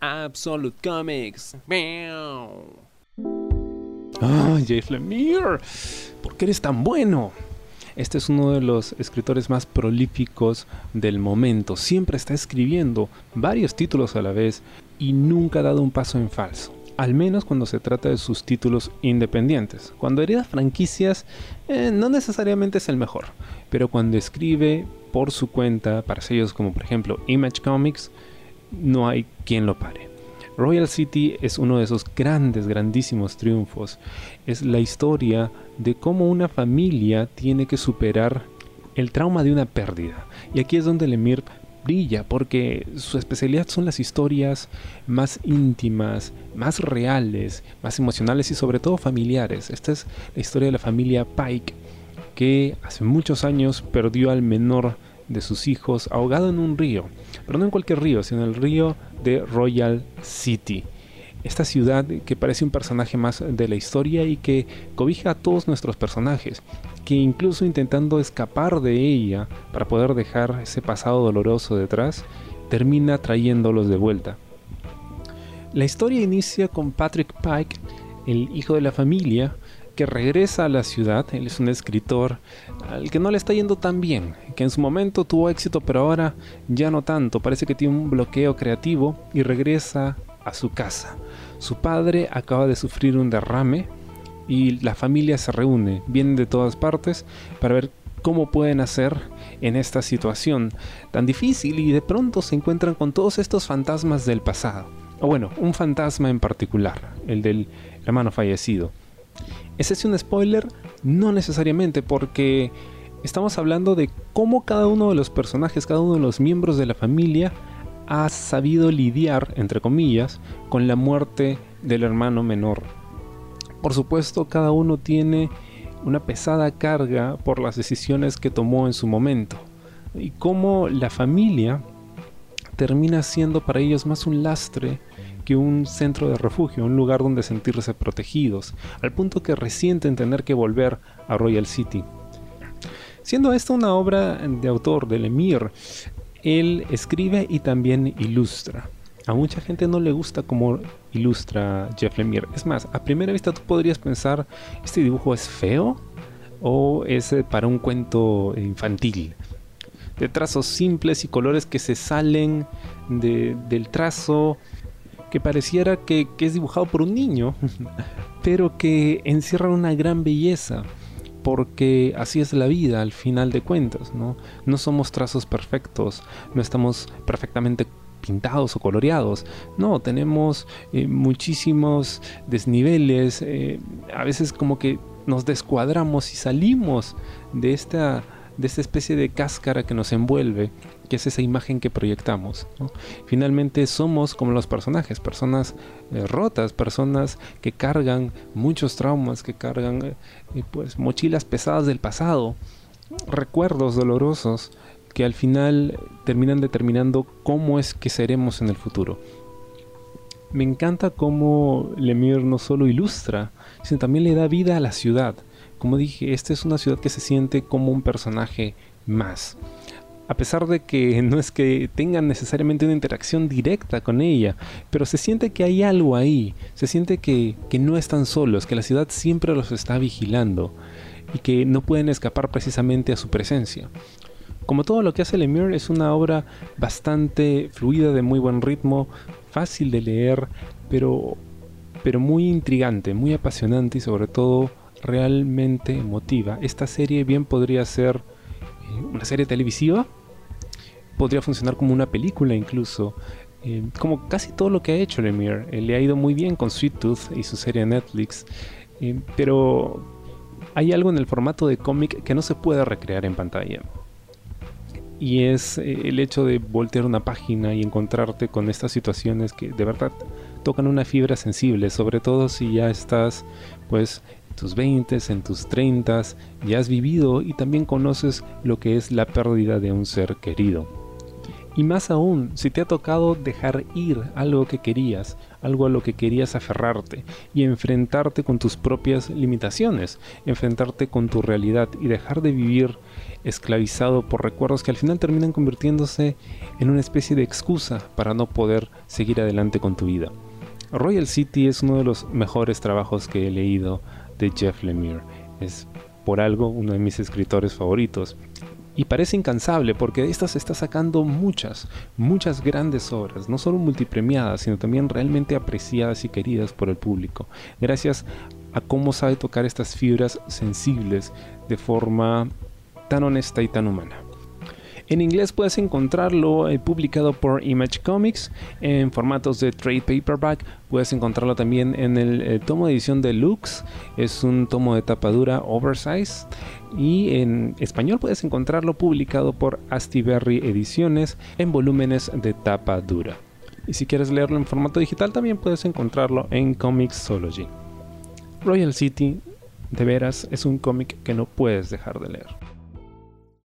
Absolute Comics. ¡Ah, Jeff Lemire! ¿Por qué eres tan bueno? Este es uno de los escritores más prolíficos del momento. Siempre está escribiendo varios títulos a la vez y nunca ha dado un paso en falso. Al menos cuando se trata de sus títulos independientes. Cuando hereda franquicias, eh, no necesariamente es el mejor. Pero cuando escribe por su cuenta, para sellos como por ejemplo Image Comics, no hay quien lo pare. Royal City es uno de esos grandes, grandísimos triunfos. Es la historia de cómo una familia tiene que superar el trauma de una pérdida. Y aquí es donde Lemire brilla, porque su especialidad son las historias más íntimas, más reales, más emocionales y sobre todo familiares. Esta es la historia de la familia Pike, que hace muchos años perdió al menor de sus hijos ahogado en un río, pero no en cualquier río, sino en el río de Royal City. Esta ciudad que parece un personaje más de la historia y que cobija a todos nuestros personajes, que incluso intentando escapar de ella para poder dejar ese pasado doloroso detrás, termina trayéndolos de vuelta. La historia inicia con Patrick Pike, el hijo de la familia, que regresa a la ciudad. Él es un escritor al que no le está yendo tan bien, que en su momento tuvo éxito, pero ahora ya no tanto. Parece que tiene un bloqueo creativo y regresa a su casa. Su padre acaba de sufrir un derrame y la familia se reúne, vienen de todas partes para ver cómo pueden hacer en esta situación tan difícil y de pronto se encuentran con todos estos fantasmas del pasado. O bueno, un fantasma en particular, el del hermano fallecido. ¿Es ese un spoiler? No necesariamente, porque estamos hablando de cómo cada uno de los personajes, cada uno de los miembros de la familia ha sabido lidiar, entre comillas, con la muerte del hermano menor. Por supuesto, cada uno tiene una pesada carga por las decisiones que tomó en su momento. Y cómo la familia termina siendo para ellos más un lastre un centro de refugio, un lugar donde sentirse protegidos, al punto que resienten tener que volver a Royal City. Siendo esta una obra de autor de Lemire, él escribe y también ilustra. A mucha gente no le gusta cómo ilustra Jeff Lemire. Es más, a primera vista tú podrías pensar, ¿este dibujo es feo? ¿O es eh, para un cuento infantil? De trazos simples y colores que se salen del trazo que pareciera que, es dibujado por un niño, pero que encierra una gran belleza, porque así es la vida al final de cuentas, ¿no? No somos trazos perfectos, no estamos perfectamente pintados o coloreados. No, tenemos eh, muchísimos desniveles, eh, a veces como que nos descuadramos y salimos de esta, de esta especie de cáscara que nos envuelve que es esa imagen que proyectamos. Finalmente somos como los personajes, personas eh, rotas, personas que cargan muchos traumas, que cargan eh, pues mochilas pesadas del pasado, recuerdos dolorosos que al final terminan determinando cómo es que seremos en el futuro. Me encanta cómo Lemire no solo ilustra, sino también le da vida a la ciudad. Como dije, esta es una ciudad que se siente como un personaje más a pesar de que no es que tengan necesariamente una interacción directa con ella, pero se siente que hay algo ahí, se siente que, no están solos, que la ciudad siempre los está vigilando y que no pueden escapar precisamente a su presencia. Como todo lo que hace Lemire es una obra bastante fluida, de muy buen ritmo, fácil de leer, pero, pero muy intrigante, muy apasionante y sobre todo realmente emotiva. Esta serie bien podría ser eh, una serie televisiva podría funcionar como una película incluso. Eh, como casi todo lo que ha hecho Lemire. Eh, le ha ido muy bien con Sweet Tooth y su serie Netflix. Eh, pero hay algo en el formato de cómic que no se puede recrear en pantalla. Y es el hecho de voltear una página y encontrarte con estas situaciones que de verdad tocan una fibra sensible, sobre todo si ya estás pues tus 20, en tus 30, ya has vivido y también conoces lo que es la pérdida de un ser querido Y más aún, si te ha tocado dejar ir algo que querías, algo a lo que querías aferrarte y enfrentarte con tus propias limitaciones, enfrentarte con tu realidad y dejar de vivir esclavizado por recuerdos que al final terminan convirtiéndose en una especie de excusa para no poder seguir adelante con tu vida. Royal City es uno de los mejores trabajos que he leído de Jeff Lemire. Es por algo uno de mis escritores favoritos y parece incansable porque de estas está sacando muchas, muchas grandes obras, no solo multipremiadas, sino también realmente apreciadas y queridas por el público, gracias a cómo sabe tocar estas fibras sensibles de forma tan honesta y tan humana. En inglés puedes encontrarlo eh, publicado por Image Comics en formatos de trade paperback. Puedes encontrarlo también en el, eh, tomo de edición deluxe. Es un tomo de tapadura oversize. Y en español puedes encontrarlo publicado por Astiberri Ediciones en volúmenes de tapa dura. Y si quieres leerlo en formato digital también puedes encontrarlo en Comixology. Royal City, de veras, es un cómic que no puedes dejar de leer.